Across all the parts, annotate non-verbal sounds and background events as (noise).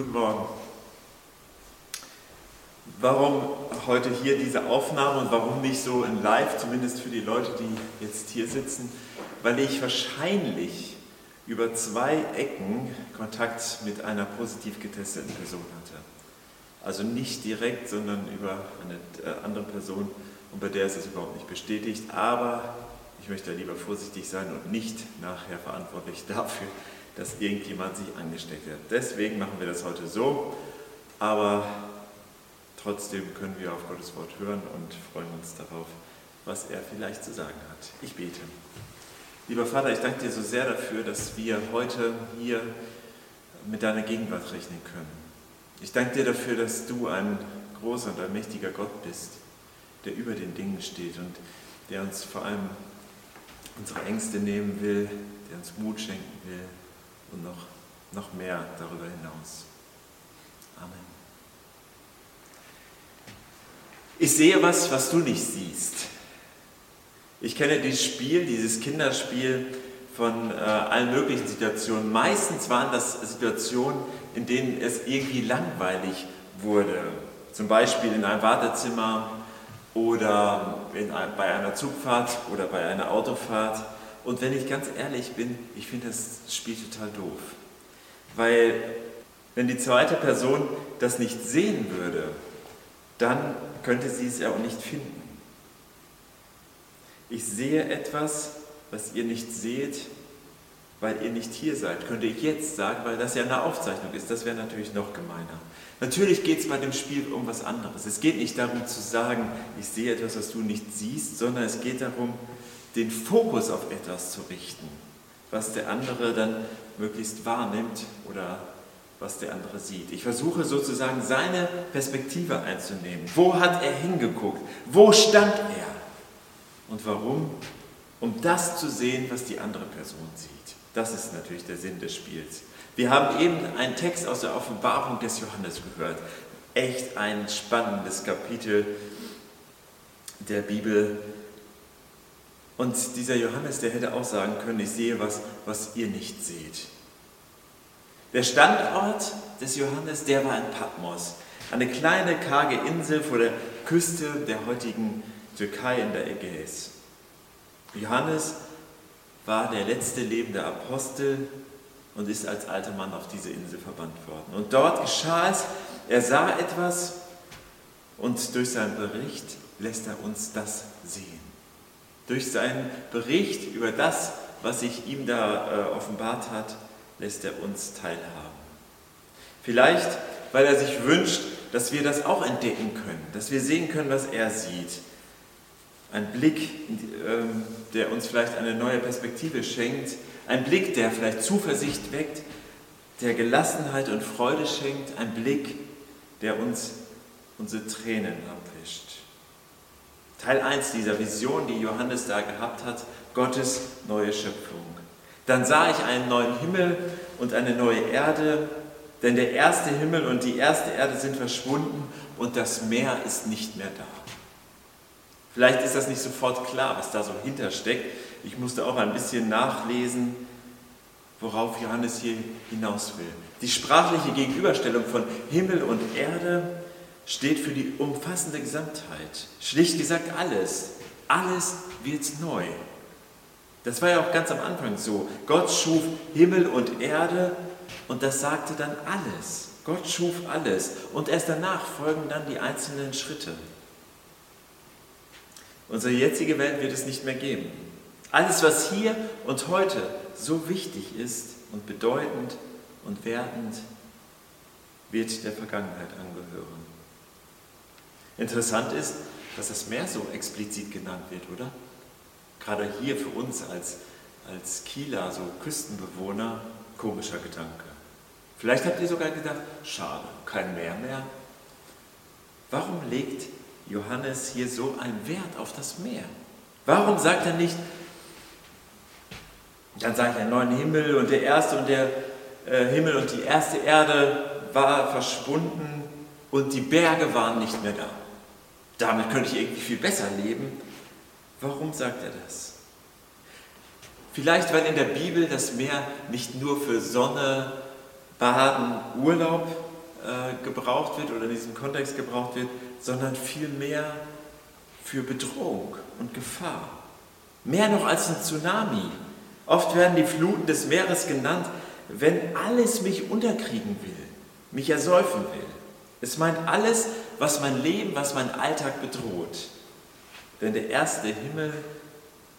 Guten Morgen. Warum heute hier diese Aufnahme und warum nicht so in Live, zumindest für die Leute, die jetzt hier sitzen? Weil ich wahrscheinlich über zwei Ecken Kontakt mit einer positiv getesteten Person hatte. Also nicht direkt, sondern über eine äh, andere Person und bei der ist es überhaupt nicht bestätigt. Aber ich möchte lieber vorsichtig sein und nicht nachher verantwortlich (laughs) dafür, dass irgendjemand sich angesteckt hat. Deswegen machen wir das heute so, aber trotzdem können wir auf Gottes Wort hören und freuen uns darauf, was er vielleicht zu sagen hat. Ich bete. Lieber Vater, ich danke dir so sehr dafür, dass wir heute hier mit deiner Gegenwart rechnen können. Ich danke dir dafür, dass du ein großer und allmächtiger Gott bist, der über den Dingen steht und der uns vor allem unsere Ängste nehmen will, der uns Mut schenken will und noch, noch mehr darüber hinaus. Amen. Ich sehe was, was du nicht siehst. Ich kenne dieses Spiel, dieses Kinderspiel von äh, allen möglichen Situationen. Meistens waren das Situationen, in denen es irgendwie langweilig wurde. Zum Beispiel in einem Wartezimmer oder in, bei einer Zugfahrt oder bei einer Autofahrt. Und wenn ich ganz ehrlich bin, ich finde das Spiel total doof. Weil wenn die zweite Person das nicht sehen würde, dann könnte sie es ja auch nicht finden. Ich sehe etwas, was ihr nicht seht, weil ihr nicht hier seid, könnte ich jetzt sagen, weil das ja eine Aufzeichnung ist. Das wäre natürlich noch gemeiner. Natürlich geht es bei dem Spiel um was anderes. Es geht nicht darum zu sagen, ich sehe etwas, was du nicht siehst, sondern es geht darum, den Fokus auf etwas zu richten, was der andere dann möglichst wahrnimmt oder was der andere sieht. Ich versuche sozusagen seine Perspektive einzunehmen. Wo hat er hingeguckt? Wo stand er? Und warum? Um das zu sehen, was die andere Person sieht. Das ist natürlich der Sinn des Spiels. Wir haben eben einen Text aus der Offenbarung des Johannes gehört. Echt ein spannendes Kapitel der Bibel, und dieser Johannes, der hätte auch sagen können, ich sehe was, was ihr nicht seht. Der Standort des Johannes, der war in Patmos, eine kleine karge Insel vor der Küste der heutigen Türkei in der Ägäis. Johannes war der letzte lebende Apostel und ist als alter Mann auf diese Insel verbannt worden. Und dort geschah es, er sah etwas und durch seinen Bericht lässt er uns das sehen. Durch seinen Bericht über das, was sich ihm da äh, offenbart hat, lässt er uns teilhaben. Vielleicht, weil er sich wünscht, dass wir das auch entdecken können, dass wir sehen können, was er sieht. Ein Blick, ähm, der uns vielleicht eine neue Perspektive schenkt, ein Blick, der vielleicht Zuversicht weckt, der Gelassenheit und Freude schenkt, ein Blick, der uns unsere Tränen abwischt. Teil 1 dieser Vision, die Johannes da gehabt hat, Gottes neue Schöpfung. Dann sah ich einen neuen Himmel und eine neue Erde, denn der erste Himmel und die erste Erde sind verschwunden und das Meer ist nicht mehr da. Vielleicht ist das nicht sofort klar, was da so hintersteckt. Ich musste auch ein bisschen nachlesen, worauf Johannes hier hinaus will. Die sprachliche Gegenüberstellung von Himmel und Erde steht für die umfassende Gesamtheit. Schlicht gesagt alles. Alles wird neu. Das war ja auch ganz am Anfang so. Gott schuf Himmel und Erde und das sagte dann alles. Gott schuf alles und erst danach folgen dann die einzelnen Schritte. Unsere jetzige Welt wird es nicht mehr geben. Alles, was hier und heute so wichtig ist und bedeutend und wertend, wird der Vergangenheit angehören. Interessant ist, dass das Meer so explizit genannt wird, oder? Gerade hier für uns als, als Kieler, so Küstenbewohner, komischer Gedanke. Vielleicht habt ihr sogar gedacht, schade, kein Meer mehr. Warum legt Johannes hier so einen Wert auf das Meer? Warum sagt er nicht, dann sage ich einen neuen Himmel und der erste und der äh, Himmel und die erste Erde war verschwunden und die Berge waren nicht mehr da damit könnte ich irgendwie viel besser leben. Warum sagt er das? Vielleicht, weil in der Bibel das Meer nicht nur für Sonne, Baden, Urlaub äh, gebraucht wird oder in diesem Kontext gebraucht wird, sondern vielmehr für Bedrohung und Gefahr. Mehr noch als ein Tsunami. Oft werden die Fluten des Meeres genannt, wenn alles mich unterkriegen will, mich ersäufen will. Es meint alles, was mein Leben, was mein Alltag bedroht. Denn der erste Himmel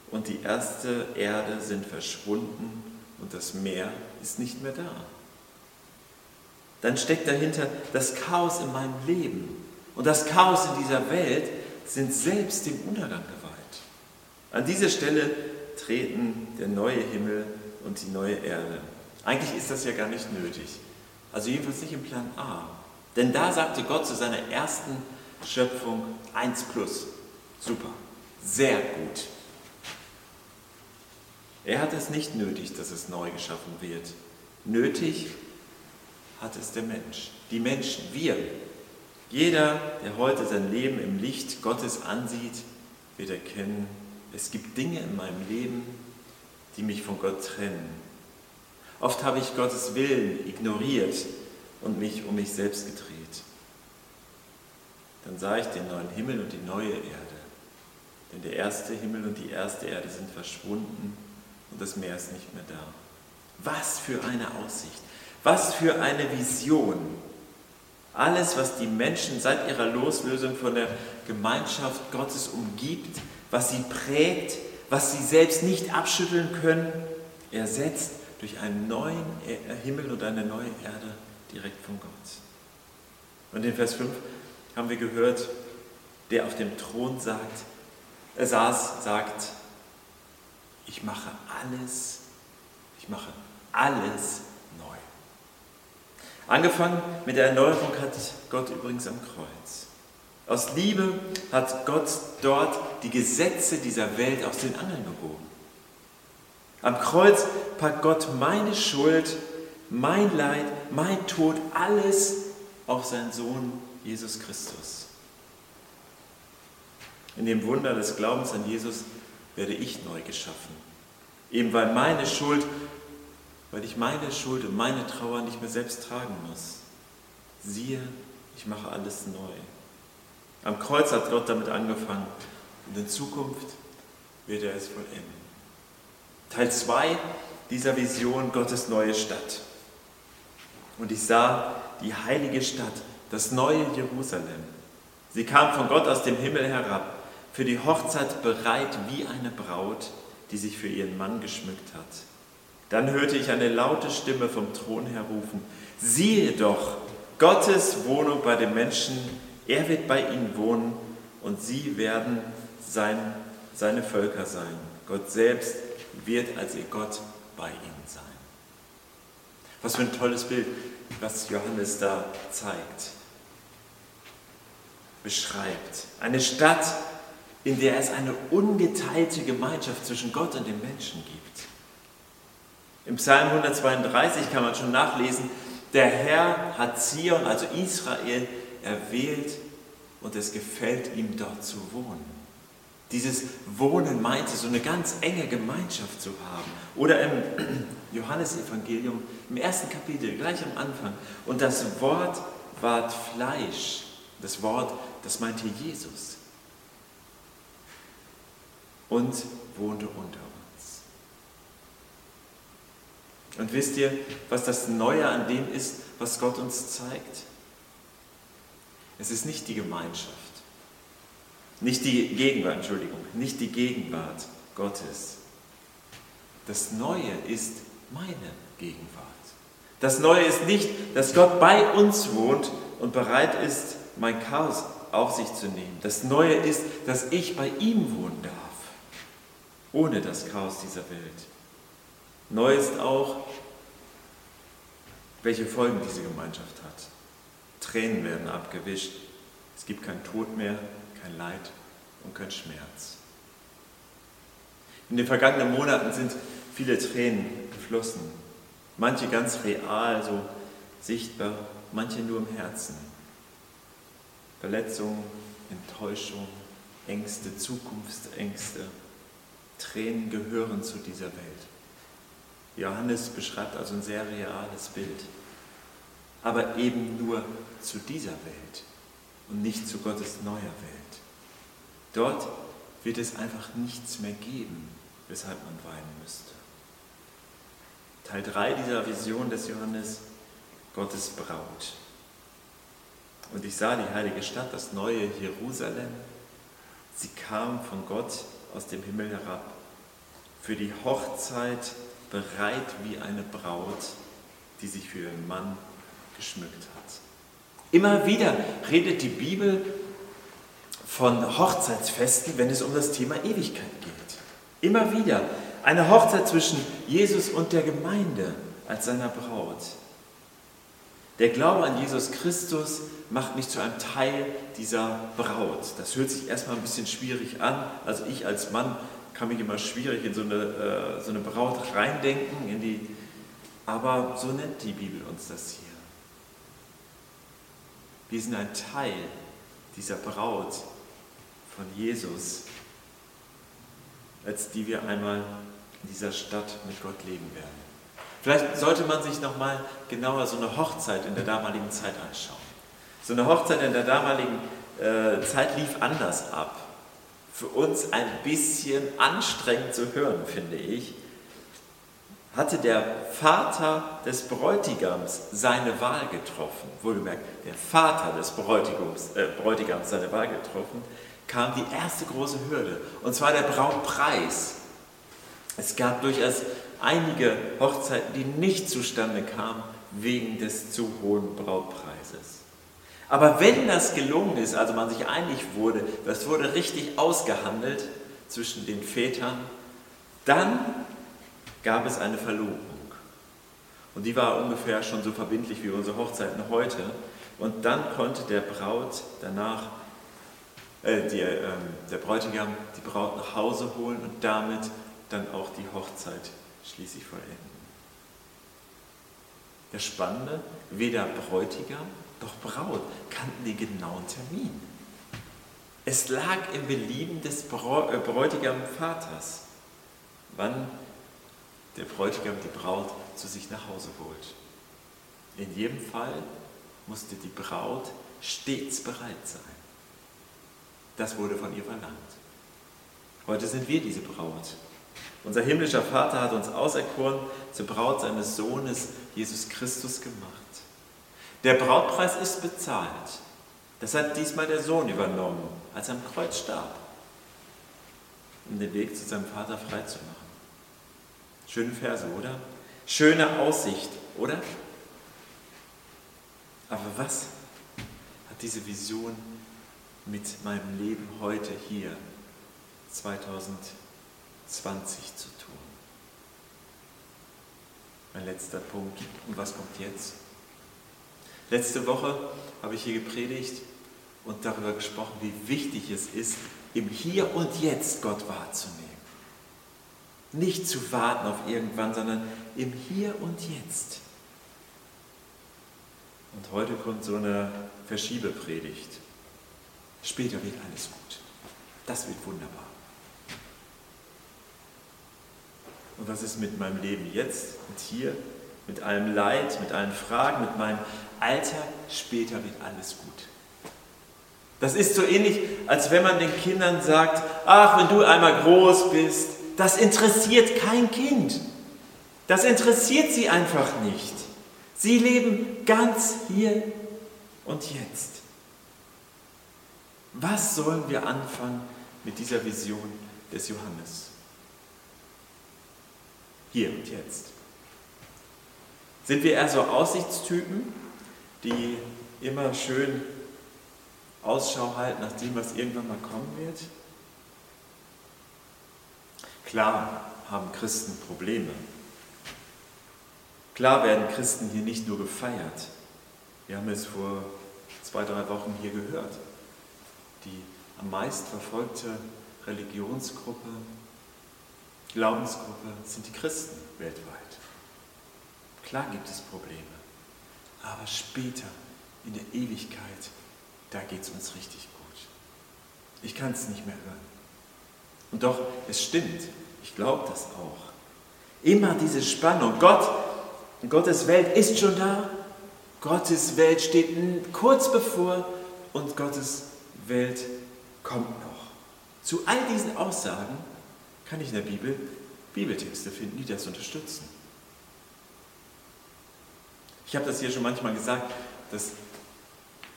und die erste Erde sind verschwunden und das Meer ist nicht mehr da. Dann steckt dahinter das Chaos in meinem Leben. Und das Chaos in dieser Welt sind selbst dem Untergang geweiht. An dieser Stelle treten der neue Himmel und die neue Erde. Eigentlich ist das ja gar nicht nötig. Also jedenfalls nicht im Plan A. Denn da sagte Gott zu seiner ersten Schöpfung 1 plus. Super, sehr gut. Er hat es nicht nötig, dass es neu geschaffen wird. Nötig hat es der Mensch, die Menschen, wir. Jeder, der heute sein Leben im Licht Gottes ansieht, wird erkennen, es gibt Dinge in meinem Leben, die mich von Gott trennen. Oft habe ich Gottes Willen ignoriert und mich um mich selbst gedreht. Dann sah ich den neuen Himmel und die neue Erde. Denn der erste Himmel und die erste Erde sind verschwunden und das Meer ist nicht mehr da. Was für eine Aussicht, was für eine Vision. Alles, was die Menschen seit ihrer Loslösung von der Gemeinschaft Gottes umgibt, was sie prägt, was sie selbst nicht abschütteln können, ersetzt durch einen neuen Himmel und eine neue Erde direkt von Gott. Und in Vers 5 haben wir gehört, der auf dem Thron sagt, er saß, sagt, ich mache alles, ich mache alles neu. Angefangen mit der Erneuerung hat Gott übrigens am Kreuz. Aus Liebe hat Gott dort die Gesetze dieser Welt aus den Angeln gehoben. Am Kreuz packt Gott meine Schuld, mein Leid, mein Tod, alles auf seinen Sohn Jesus Christus. In dem Wunder des Glaubens an Jesus werde ich neu geschaffen. Eben weil meine Schuld, weil ich meine Schuld und meine Trauer nicht mehr selbst tragen muss. Siehe, ich mache alles neu. Am Kreuz hat Gott damit angefangen und in Zukunft wird er es vollenden. Teil 2 dieser Vision Gottes neue Stadt. Und ich sah die heilige Stadt, das neue Jerusalem. Sie kam von Gott aus dem Himmel herab, für die Hochzeit bereit wie eine Braut, die sich für ihren Mann geschmückt hat. Dann hörte ich eine laute Stimme vom Thron her rufen, siehe doch, Gottes Wohnung bei den Menschen, er wird bei ihnen wohnen und sie werden sein, seine Völker sein. Gott selbst wird als ihr Gott bei ihnen. Was für ein tolles Bild, was Johannes da zeigt, beschreibt. Eine Stadt, in der es eine ungeteilte Gemeinschaft zwischen Gott und dem Menschen gibt. Im Psalm 132 kann man schon nachlesen, der Herr hat Zion, also Israel, erwählt und es gefällt ihm dort zu wohnen. Dieses Wohnen meinte, so eine ganz enge Gemeinschaft zu haben. Oder im (clears throat) Johannesevangelium, im ersten Kapitel, gleich am Anfang. Und das Wort ward Fleisch. Das Wort, das meinte Jesus. Und wohnte unter uns. Und wisst ihr, was das Neue an dem ist, was Gott uns zeigt? Es ist nicht die Gemeinschaft, nicht die Gegenwart, Entschuldigung, nicht die Gegenwart Gottes. Das Neue ist meine Gegenwart. Das Neue ist nicht, dass Gott bei uns wohnt und bereit ist, mein Chaos auf sich zu nehmen. Das Neue ist, dass ich bei ihm wohnen darf, ohne das Chaos dieser Welt. Neu ist auch, welche Folgen diese Gemeinschaft hat. Tränen werden abgewischt. Es gibt kein Tod mehr, kein Leid und kein Schmerz. In den vergangenen Monaten sind viele Tränen geflossen. Manche ganz real, so sichtbar, manche nur im Herzen. Verletzungen, Enttäuschung, Ängste, Zukunftsängste, Tränen gehören zu dieser Welt. Johannes beschreibt also ein sehr reales Bild. aber eben nur zu dieser Welt und nicht zu Gottes neuer Welt. Dort wird es einfach nichts mehr geben, weshalb man weinen müsste. Teil 3 dieser Vision des Johannes, Gottes Braut. Und ich sah die heilige Stadt, das neue Jerusalem. Sie kam von Gott aus dem Himmel herab, für die Hochzeit bereit wie eine Braut, die sich für ihren Mann geschmückt hat. Immer wieder redet die Bibel von Hochzeitsfesten, wenn es um das Thema Ewigkeit geht. Immer wieder eine Hochzeit zwischen Jesus und der Gemeinde als seiner Braut. Der Glaube an Jesus Christus macht mich zu einem Teil dieser Braut. Das hört sich erstmal ein bisschen schwierig an. Also ich als Mann kann mich immer schwierig in so eine, äh, so eine Braut reindenken, in die, aber so nennt die Bibel uns das hier. Wir sind ein Teil dieser Braut von Jesus, als die wir einmal in dieser Stadt mit Gott leben werden. Vielleicht sollte man sich nochmal genauer so eine Hochzeit in der damaligen Zeit anschauen. So eine Hochzeit in der damaligen äh, Zeit lief anders ab. Für uns ein bisschen anstrengend zu hören, finde ich. Hatte der Vater des Bräutigams seine Wahl getroffen, wohlgemerkt, der Vater des Bräutigams, äh, Bräutigams seine Wahl getroffen, kam die erste große Hürde, und zwar der Brautpreis. Es gab durchaus einige Hochzeiten, die nicht zustande kamen wegen des zu hohen Brautpreises. Aber wenn das gelungen ist, also man sich einig wurde, das wurde richtig ausgehandelt zwischen den Vätern, dann gab es eine Verlobung. Und die war ungefähr schon so verbindlich wie unsere Hochzeiten heute. Und dann konnte der Braut danach, äh, die, äh, der Bräutigam die Braut nach Hause holen und damit dann auch die Hochzeit schließlich vollenden. Das Spannende, weder Bräutigam noch Braut kannten den genauen Termin. Es lag im Belieben des äh, Bräutigam-Vaters, wann der Bräutigam die Braut zu sich nach Hause holt. In jedem Fall musste die Braut stets bereit sein. Das wurde von ihr verlangt. Heute sind wir diese Braut. Unser himmlischer Vater hat uns auserkoren zur Braut seines Sohnes Jesus Christus gemacht. Der Brautpreis ist bezahlt. Das hat diesmal der Sohn übernommen, als er am Kreuz starb, um den Weg zu seinem Vater freizumachen. Schöne Verse, oder? Schöne Aussicht, oder? Aber was hat diese Vision mit meinem Leben heute hier 2020 zu tun? Mein letzter Punkt. Und was kommt jetzt? Letzte Woche habe ich hier gepredigt und darüber gesprochen, wie wichtig es ist, im Hier und Jetzt Gott wahrzunehmen. Nicht zu warten auf irgendwann, sondern im Hier und Jetzt. Und heute kommt so eine Verschiebepredigt. Später wird alles gut. Das wird wunderbar. Und was ist mit meinem Leben jetzt und hier? Mit allem Leid, mit allen Fragen, mit meinem Alter? Später wird alles gut. Das ist so ähnlich, als wenn man den Kindern sagt, ach, wenn du einmal groß bist, das interessiert kein Kind. Das interessiert sie einfach nicht. Sie leben ganz hier und jetzt. Was sollen wir anfangen mit dieser Vision des Johannes? Hier und jetzt. Sind wir eher so Aussichtstypen, die immer schön Ausschau halten nach dem, was irgendwann mal kommen wird? Klar haben Christen Probleme. Klar werden Christen hier nicht nur gefeiert. Wir haben es vor zwei, drei Wochen hier gehört. Am meisten verfolgte Religionsgruppe, Glaubensgruppe sind die Christen weltweit. Klar gibt es Probleme, aber später in der Ewigkeit, da geht es uns richtig gut. Ich kann es nicht mehr hören. Und doch, es stimmt, ich glaube das auch. Immer diese Spannung. Gott, Gottes Welt ist schon da Gottes Welt steht kurz bevor und Gottes Welt kommt noch. Zu all diesen Aussagen kann ich in der Bibel Bibeltexte finden, die das unterstützen. Ich habe das hier schon manchmal gesagt, dass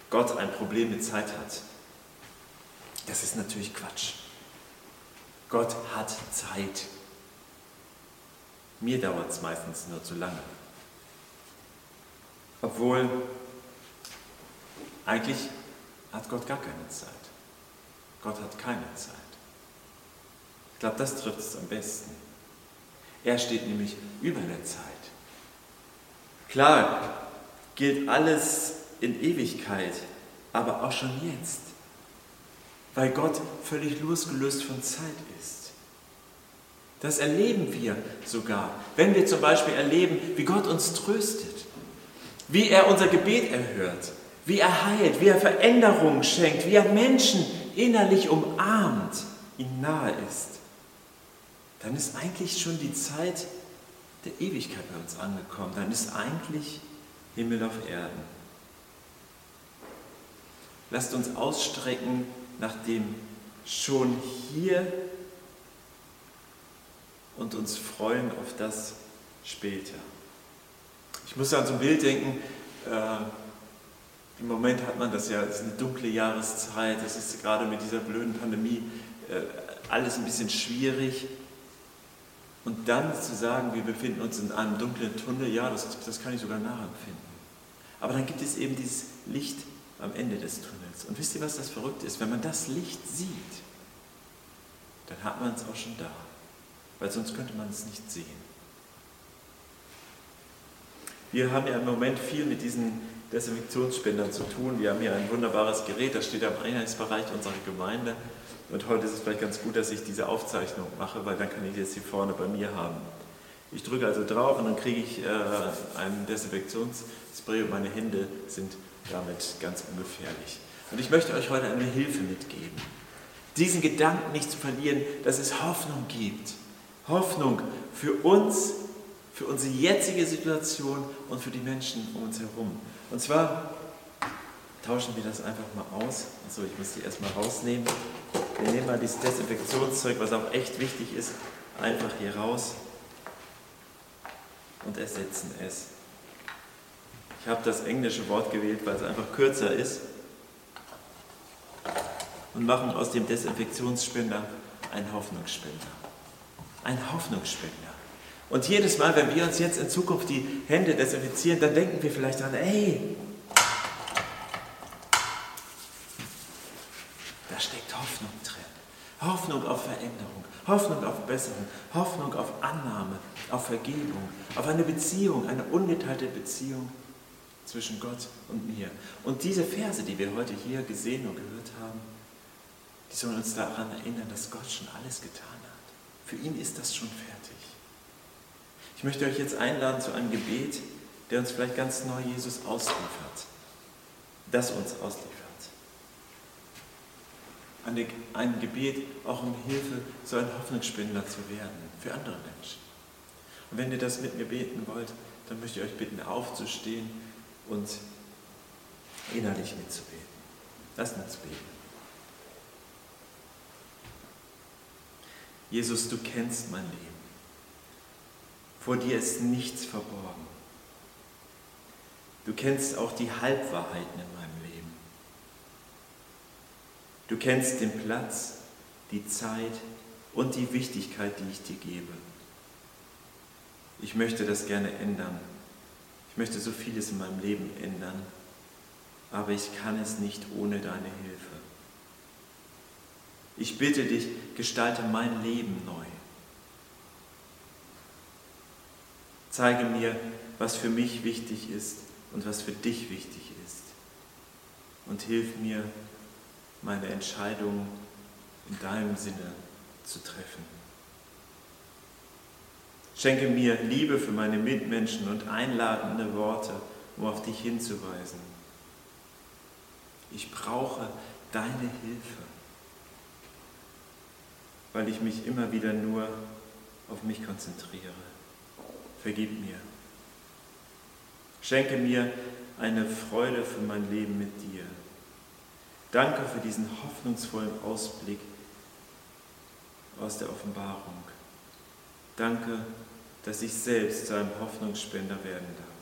Gott ein Problem mit Zeit hat. Das ist natürlich Quatsch. Gott hat Zeit. Mir dauert es meistens nur zu lange. Obwohl eigentlich hat Gott gar keine Zeit. Gott hat keine Zeit. Ich glaube, das trifft es am besten. Er steht nämlich über der Zeit. Klar gilt alles in Ewigkeit, aber auch schon jetzt, weil Gott völlig losgelöst von Zeit ist. Das erleben wir sogar, wenn wir zum Beispiel erleben, wie Gott uns tröstet, wie er unser Gebet erhört, wie er heilt, wie er Veränderungen schenkt, wie er Menschen innerlich umarmt, ihm nahe ist, dann ist eigentlich schon die Zeit der Ewigkeit bei uns angekommen. Dann ist eigentlich Himmel auf Erden. Lasst uns ausstrecken nach dem schon hier und uns freuen auf das später. Ich muss an so ein Bild denken, äh, im Moment hat man das ja, es ist eine dunkle Jahreszeit, es ist gerade mit dieser blöden Pandemie äh, alles ein bisschen schwierig. Und dann zu sagen, wir befinden uns in einem dunklen Tunnel, ja, das, das kann ich sogar nachempfinden. Aber dann gibt es eben dieses Licht am Ende des Tunnels. Und wisst ihr, was das verrückt ist? Wenn man das Licht sieht, dann hat man es auch schon da. Weil sonst könnte man es nicht sehen. Wir haben ja im Moment viel mit diesen Desinfektionsspendern zu tun. Wir haben hier ein wunderbares Gerät, das steht am Eingangsbereich unserer Gemeinde. Und heute ist es vielleicht ganz gut, dass ich diese Aufzeichnung mache, weil dann kann ich das hier vorne bei mir haben. Ich drücke also drauf und dann kriege ich äh, ein Desinfektionsspray und meine Hände sind damit ganz ungefährlich. Und ich möchte euch heute eine Hilfe mitgeben. Diesen Gedanken nicht zu verlieren, dass es Hoffnung gibt. Hoffnung für uns, für unsere jetzige Situation und für die Menschen um uns herum. Und zwar tauschen wir das einfach mal aus. Also ich muss die erstmal rausnehmen. Wir nehmen mal dieses Desinfektionszeug, was auch echt wichtig ist, einfach hier raus und ersetzen es. Ich habe das englische Wort gewählt, weil es einfach kürzer ist und machen aus dem Desinfektionsspender einen Hoffnungsspender. Ein Hoffnungsspender. Und jedes Mal, wenn wir uns jetzt in Zukunft die Hände desinfizieren, dann denken wir vielleicht an, ey, da steckt Hoffnung drin. Hoffnung auf Veränderung, Hoffnung auf Besserung, Hoffnung auf Annahme, auf Vergebung, auf eine Beziehung, eine ungeteilte Beziehung zwischen Gott und mir. Und diese Verse, die wir heute hier gesehen und gehört haben, die sollen uns daran erinnern, dass Gott schon alles getan hat. Für ihn ist das schon fertig. Ich möchte euch jetzt einladen zu einem Gebet, der uns vielleicht ganz neu Jesus ausliefert. Das uns ausliefert. Ein Gebet auch um Hilfe, so ein Hoffnungsspender zu werden für andere Menschen. Und wenn ihr das mit mir beten wollt, dann möchte ich euch bitten, aufzustehen und innerlich mitzubeten. Lasst uns beten. Jesus, du kennst mein Leben. Vor dir ist nichts verborgen. Du kennst auch die Halbwahrheiten in meinem Leben. Du kennst den Platz, die Zeit und die Wichtigkeit, die ich dir gebe. Ich möchte das gerne ändern. Ich möchte so vieles in meinem Leben ändern, aber ich kann es nicht ohne deine Hilfe. Ich bitte dich, gestalte mein Leben neu. Zeige mir, was für mich wichtig ist und was für dich wichtig ist. Und hilf mir, meine Entscheidung in deinem Sinne zu treffen. Schenke mir Liebe für meine Mitmenschen und einladende Worte, um auf dich hinzuweisen. Ich brauche deine Hilfe, weil ich mich immer wieder nur auf mich konzentriere. Vergib mir. Schenke mir eine Freude für mein Leben mit dir. Danke für diesen hoffnungsvollen Ausblick aus der Offenbarung. Danke, dass ich selbst zu einem Hoffnungsspender werden darf.